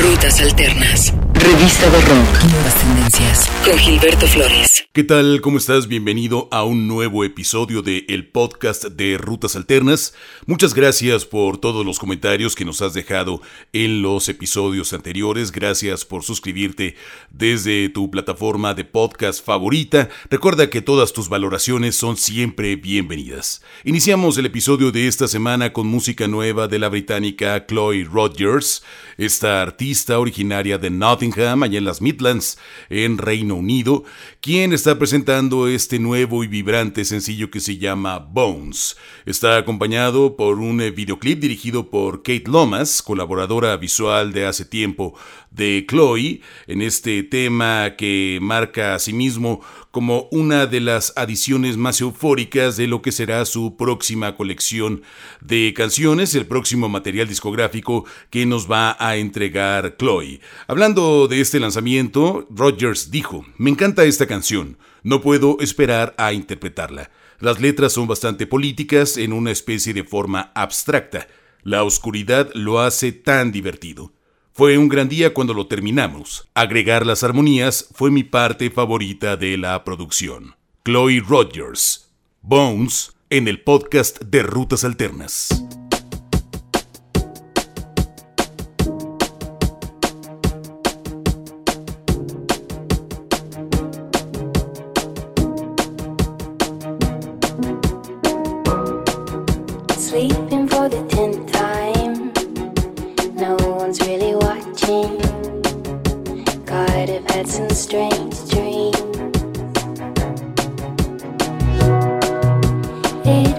Rutas Alternas. Revista de Rock. Nuevas tendencias. Con Gilberto Flores. ¿Qué tal? ¿Cómo estás? Bienvenido a un nuevo episodio de el podcast de Rutas Alternas. Muchas gracias por todos los comentarios que nos has dejado en los episodios anteriores. Gracias por suscribirte desde tu plataforma de podcast favorita. Recuerda que todas tus valoraciones son siempre bienvenidas. Iniciamos el episodio de esta semana con música nueva de la británica Chloe Rogers, esta artista originaria de Nottingham, allá en las Midlands, en Reino Unido, quien está presentando este nuevo y vibrante sencillo que se llama Bones. Está acompañado por un eh, videoclip dirigido por Kate Lomas, colaboradora visual de hace tiempo de Chloe, en este tema que marca a sí mismo como una de las adiciones más eufóricas de lo que será su próxima colección de canciones, el próximo material discográfico que nos va a entregar Chloe. Hablando de este lanzamiento, Rogers dijo, me encanta esta canción, no puedo esperar a interpretarla. Las letras son bastante políticas en una especie de forma abstracta. La oscuridad lo hace tan divertido. Fue un gran día cuando lo terminamos. Agregar las armonías fue mi parte favorita de la producción. Chloe Rogers, Bones, en el podcast de Rutas Alternas.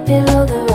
below the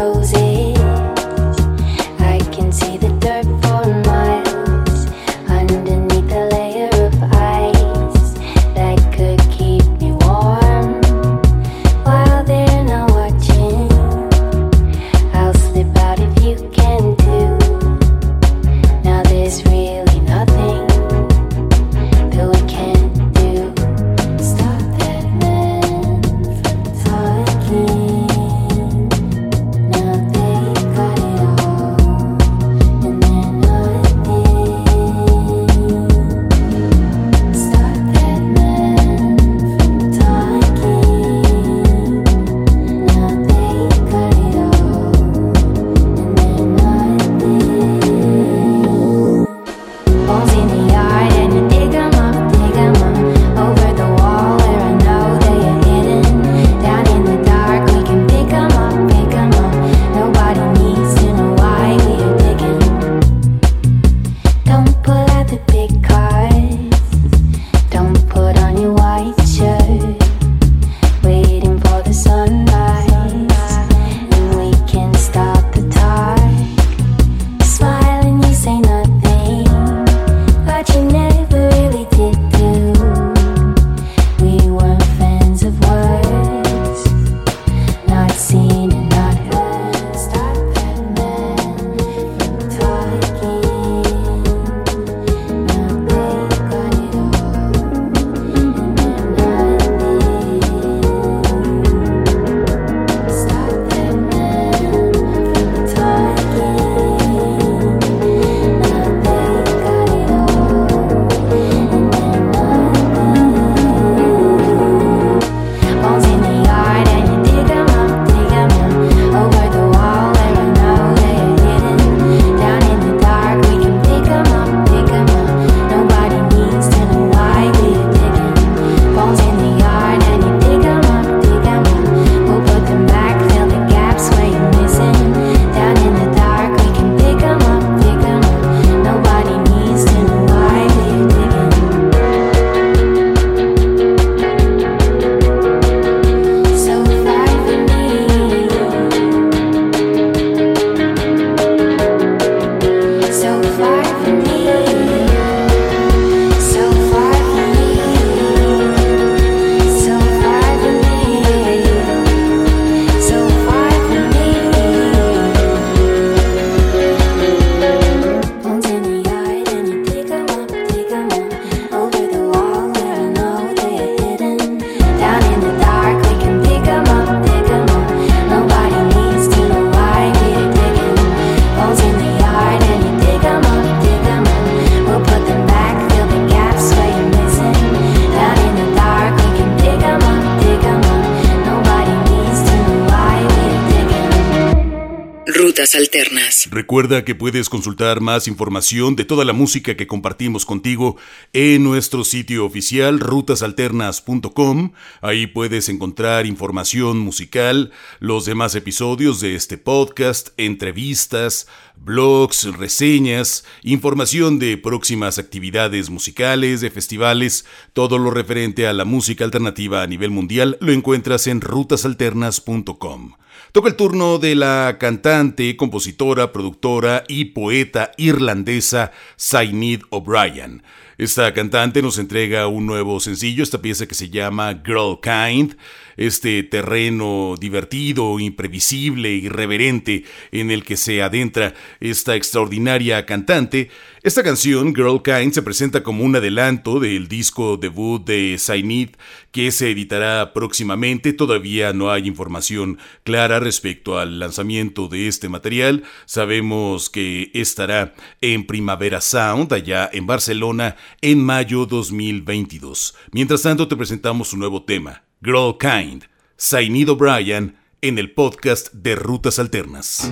Recuerda que puedes consultar más información de toda la música que compartimos contigo en nuestro sitio oficial rutasalternas.com. Ahí puedes encontrar información musical, los demás episodios de este podcast, entrevistas, blogs, reseñas, información de próximas actividades musicales, de festivales, todo lo referente a la música alternativa a nivel mundial lo encuentras en rutasalternas.com. Toca el turno de la cantante, compositora, productora y poeta irlandesa Zainid O'Brien. Esta cantante nos entrega un nuevo sencillo, esta pieza que se llama Girl Kind, este terreno divertido, imprevisible, irreverente en el que se adentra esta extraordinaria cantante. Esta canción, Girl Kind, se presenta como un adelanto del disco debut de Zainid que se editará próximamente. Todavía no hay información clara respecto al lanzamiento de este material. Sabemos que estará en Primavera Sound, allá en Barcelona, en mayo 2022. Mientras tanto, te presentamos un nuevo tema, Girl Kind, Zainid O'Brien, en el podcast de Rutas Alternas.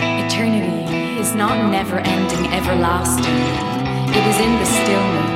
Eternity is not never ending, everlasting. It is in the stillness.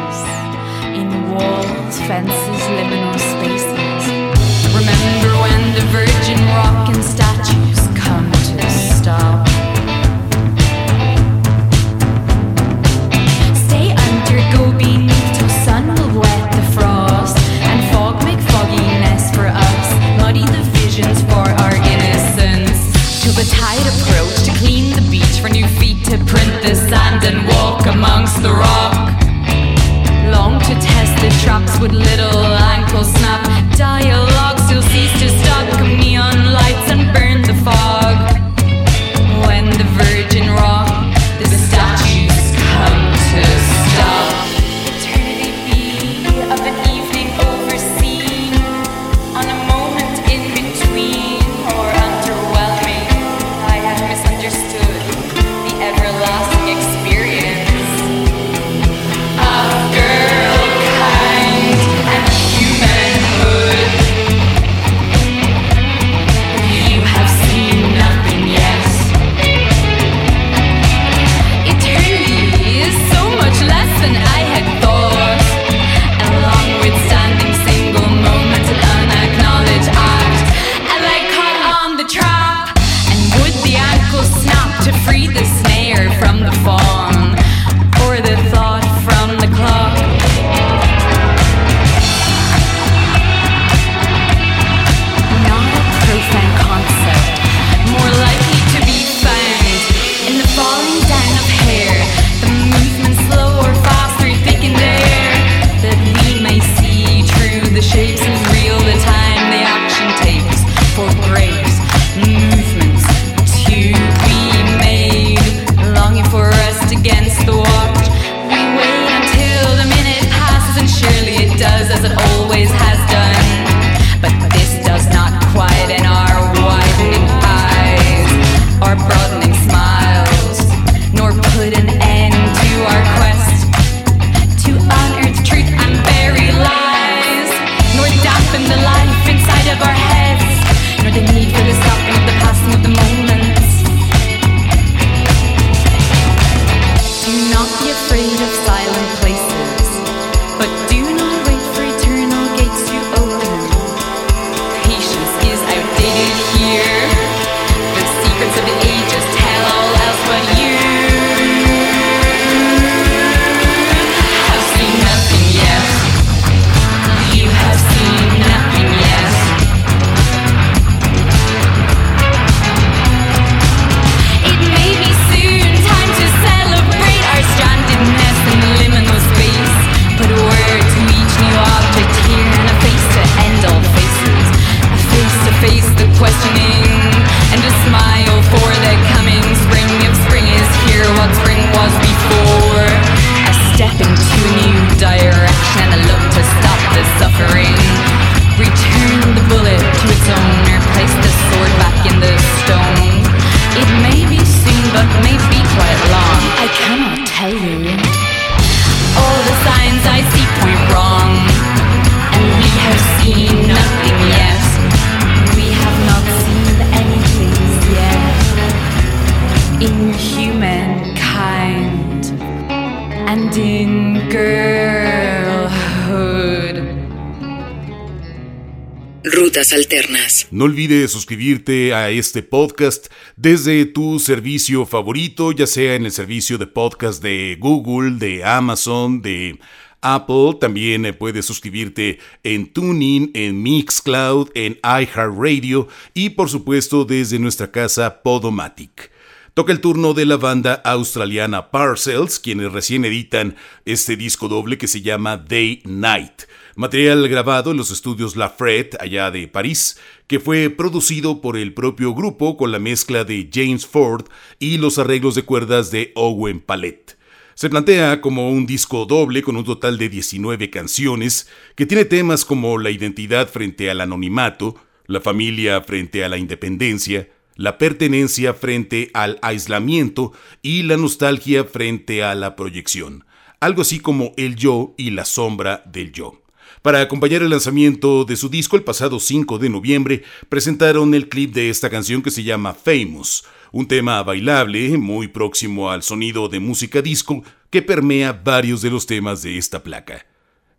Rutas Alternas. No olvides suscribirte a este podcast desde tu servicio favorito, ya sea en el servicio de podcast de Google, de Amazon, de Apple. También eh, puedes suscribirte en Tuning, en Mixcloud, en iHeartRadio y por supuesto desde nuestra casa Podomatic. Toca el turno de la banda australiana Parcels, quienes recién editan este disco doble que se llama Day Night. Material grabado en los estudios La allá de París, que fue producido por el propio grupo con la mezcla de James Ford y los arreglos de cuerdas de Owen Palette. Se plantea como un disco doble con un total de 19 canciones, que tiene temas como la identidad frente al anonimato, la familia frente a la independencia, la pertenencia frente al aislamiento y la nostalgia frente a la proyección, algo así como el yo y la sombra del yo. Para acompañar el lanzamiento de su disco el pasado 5 de noviembre, presentaron el clip de esta canción que se llama Famous, un tema bailable muy próximo al sonido de música disco que permea varios de los temas de esta placa.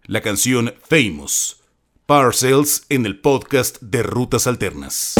La canción Famous, Parcels en el podcast de Rutas Alternas.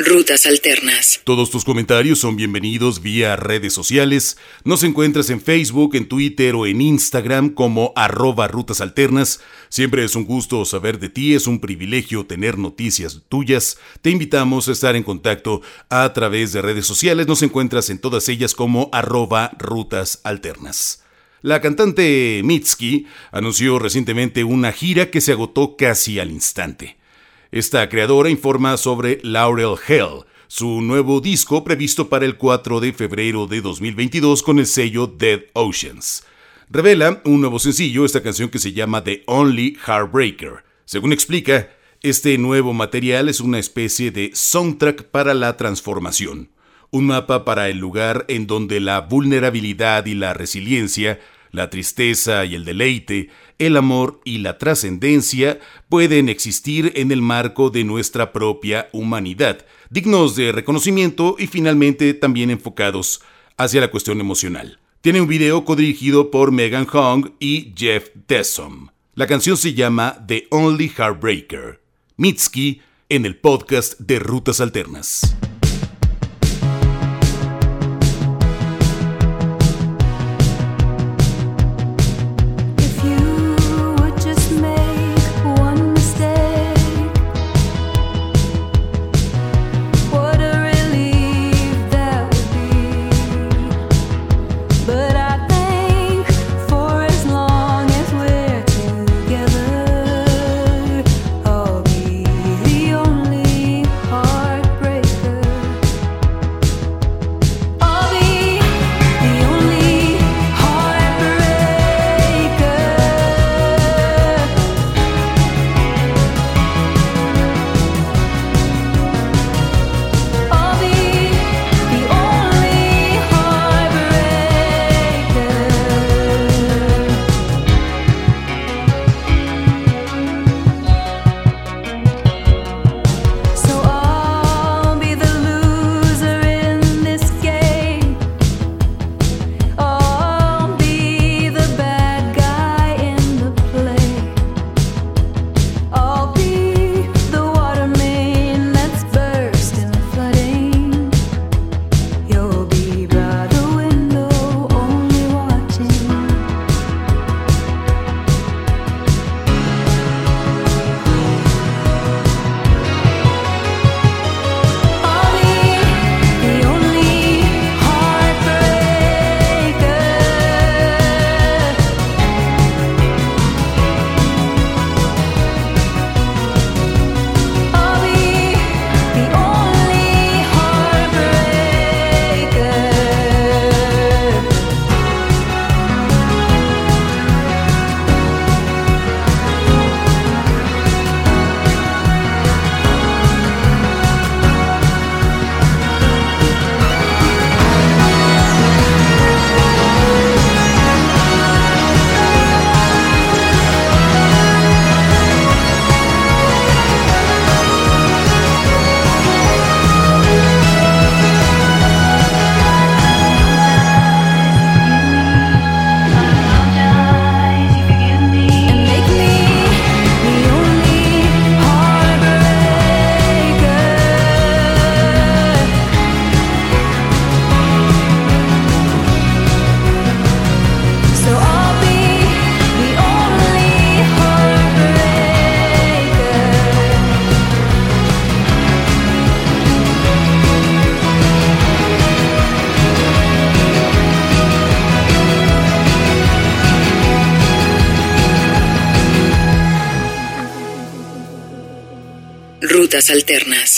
Rutas Alternas. Todos tus comentarios son bienvenidos vía redes sociales. Nos encuentras en Facebook, en Twitter o en Instagram como arroba Rutas Alternas. Siempre es un gusto saber de ti, es un privilegio tener noticias tuyas. Te invitamos a estar en contacto a través de redes sociales. Nos encuentras en todas ellas como arroba Rutas Alternas. La cantante Mitski anunció recientemente una gira que se agotó casi al instante. Esta creadora informa sobre Laurel Hell, su nuevo disco previsto para el 4 de febrero de 2022 con el sello Dead Oceans. Revela un nuevo sencillo, esta canción que se llama The Only Heartbreaker. Según explica, este nuevo material es una especie de soundtrack para la transformación, un mapa para el lugar en donde la vulnerabilidad y la resiliencia la tristeza y el deleite, el amor y la trascendencia pueden existir en el marco de nuestra propia humanidad, dignos de reconocimiento y finalmente también enfocados hacia la cuestión emocional. Tiene un video codirigido por Megan Hong y Jeff Dessom. La canción se llama The Only Heartbreaker. Mitski en el podcast de Rutas Alternas.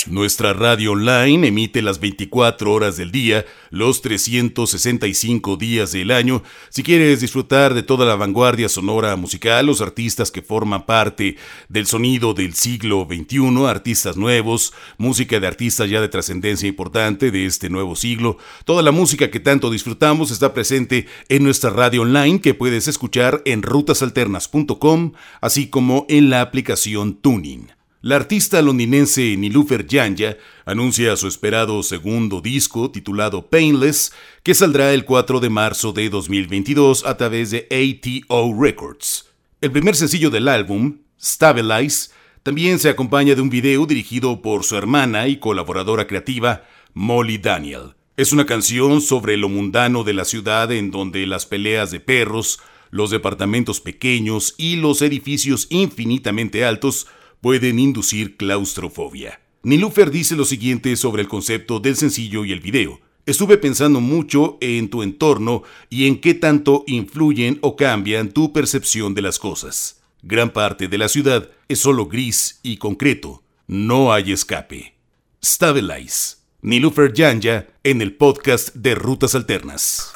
Nuestra radio online emite las 24 horas del día, los 365 días del año. Si quieres disfrutar de toda la vanguardia sonora musical, los artistas que forman parte del sonido del siglo XXI, artistas nuevos, música de artistas ya de trascendencia importante de este nuevo siglo, toda la música que tanto disfrutamos está presente en nuestra radio online que puedes escuchar en rutasalternas.com, así como en la aplicación Tuning. La artista londinense Nilufer Janja anuncia su esperado segundo disco titulado Painless, que saldrá el 4 de marzo de 2022 a través de ATO Records. El primer sencillo del álbum, Stabilize, También se acompaña de un video dirigido por su hermana y colaboradora creativa, Molly Daniel. Es una canción sobre lo mundano de la ciudad en donde las peleas de perros, los departamentos pequeños y los edificios infinitamente altos pueden inducir claustrofobia. Nilufer dice lo siguiente sobre el concepto del sencillo y el video. Estuve pensando mucho en tu entorno y en qué tanto influyen o cambian tu percepción de las cosas. Gran parte de la ciudad es solo gris y concreto. No hay escape. Stabilize. Nilufer Janja en el podcast de Rutas Alternas.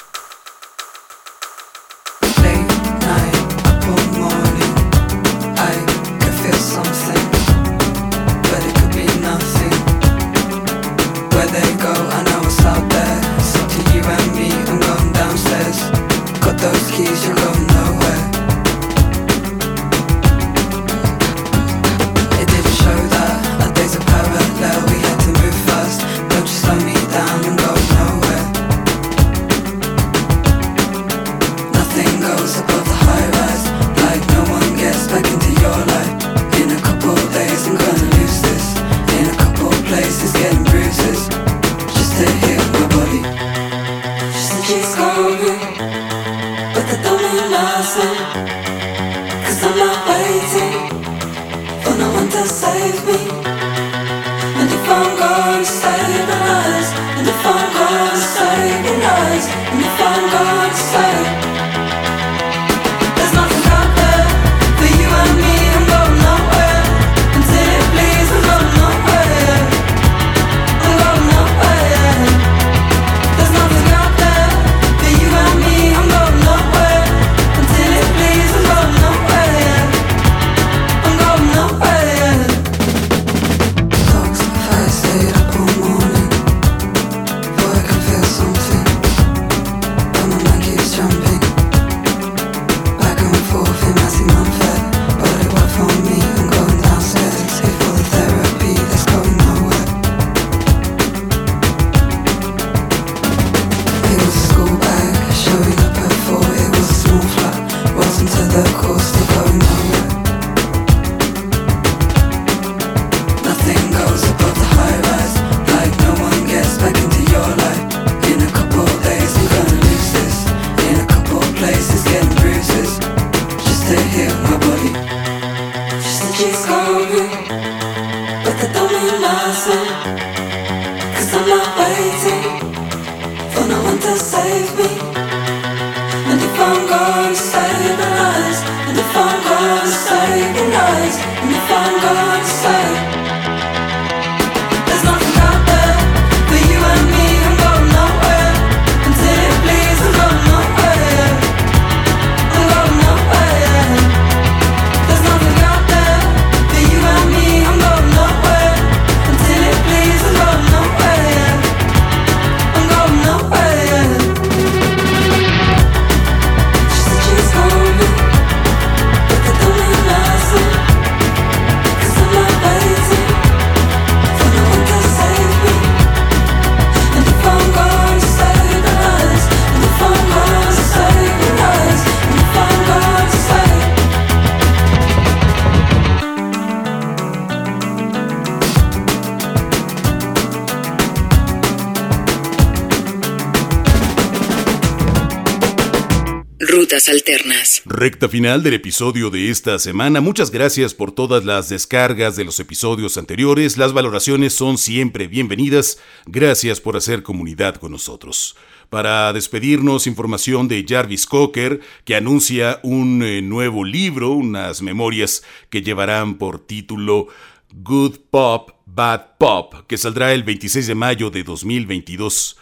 Alternas. Recta final del episodio de esta semana. Muchas gracias por todas las descargas de los episodios anteriores. Las valoraciones son siempre bienvenidas. Gracias por hacer comunidad con nosotros. Para despedirnos, información de Jarvis Cocker, que anuncia un eh, nuevo libro, unas memorias que llevarán por título Good Pop, Bad Pop, que saldrá el 26 de mayo de 2022.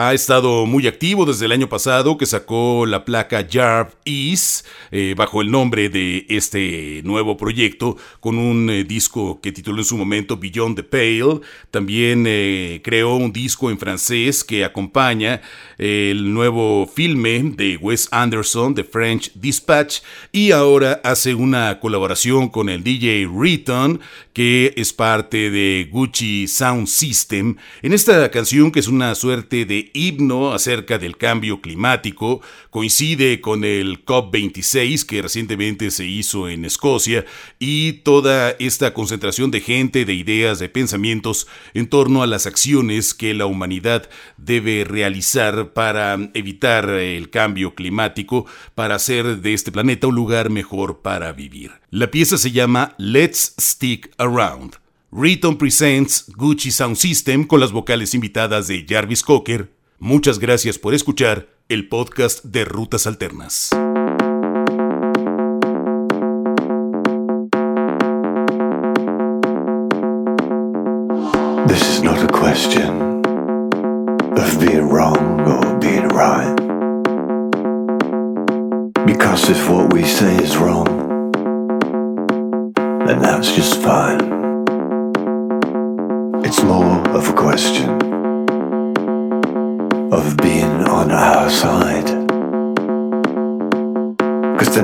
Ha estado muy activo desde el año pasado que sacó la placa Jarv Is eh, bajo el nombre de este nuevo proyecto con un eh, disco que tituló en su momento Beyond the Pale. También eh, creó un disco en francés que acompaña el nuevo filme de Wes Anderson, The French Dispatch, y ahora hace una colaboración con el DJ Riton, que es parte de Gucci Sound System, en esta canción que es una suerte de himno acerca del cambio climático, coincide con el COP26 que recientemente se hizo en Escocia y toda esta concentración de gente, de ideas, de pensamientos en torno a las acciones que la humanidad debe realizar para evitar el cambio climático, para hacer de este planeta un lugar mejor para vivir. La pieza se llama Let's Stick Around. Riton presents Gucci Sound System con las vocales invitadas de Jarvis Cocker. Muchas gracias por escuchar el podcast de Rutas Alternas.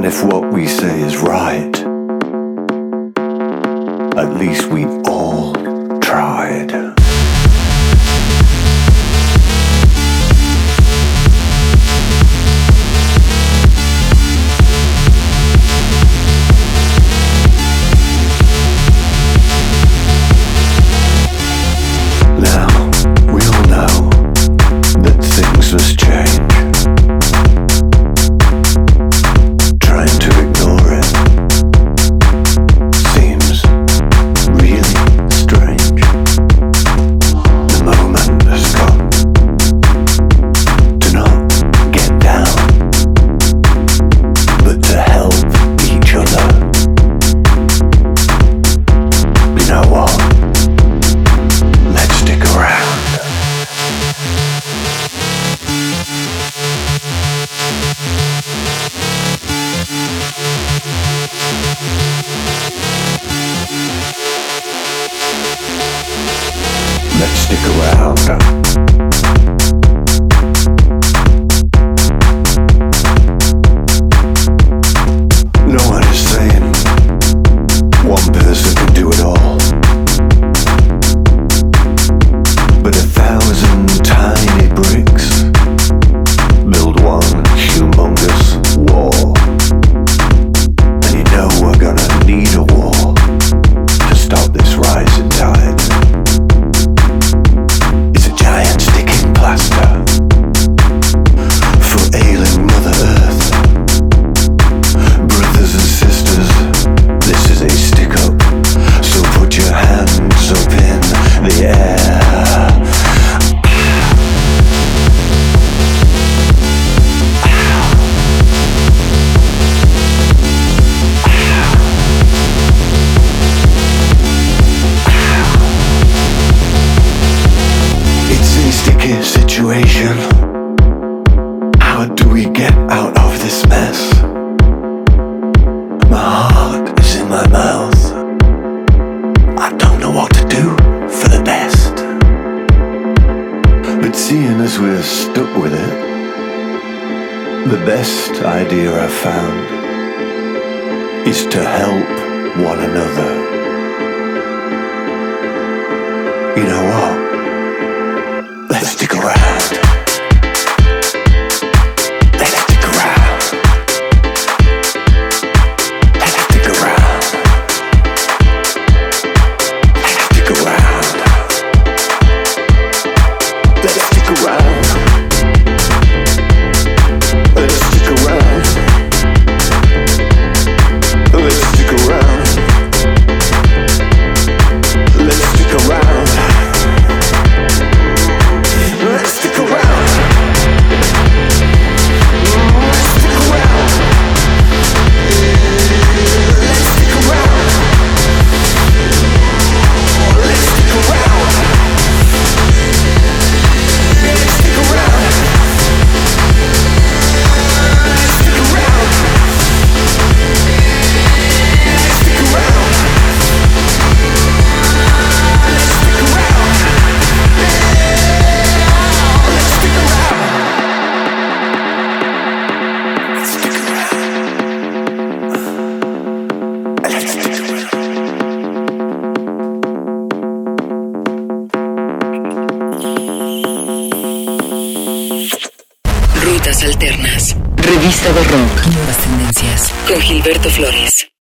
Then, if what we say is right, at least we all tried. Situation. How do we get out of this mess? My heart is in my mouth. I don't know what to do for the best. But seeing as we're stuck with it, the best idea I've found is to help one another.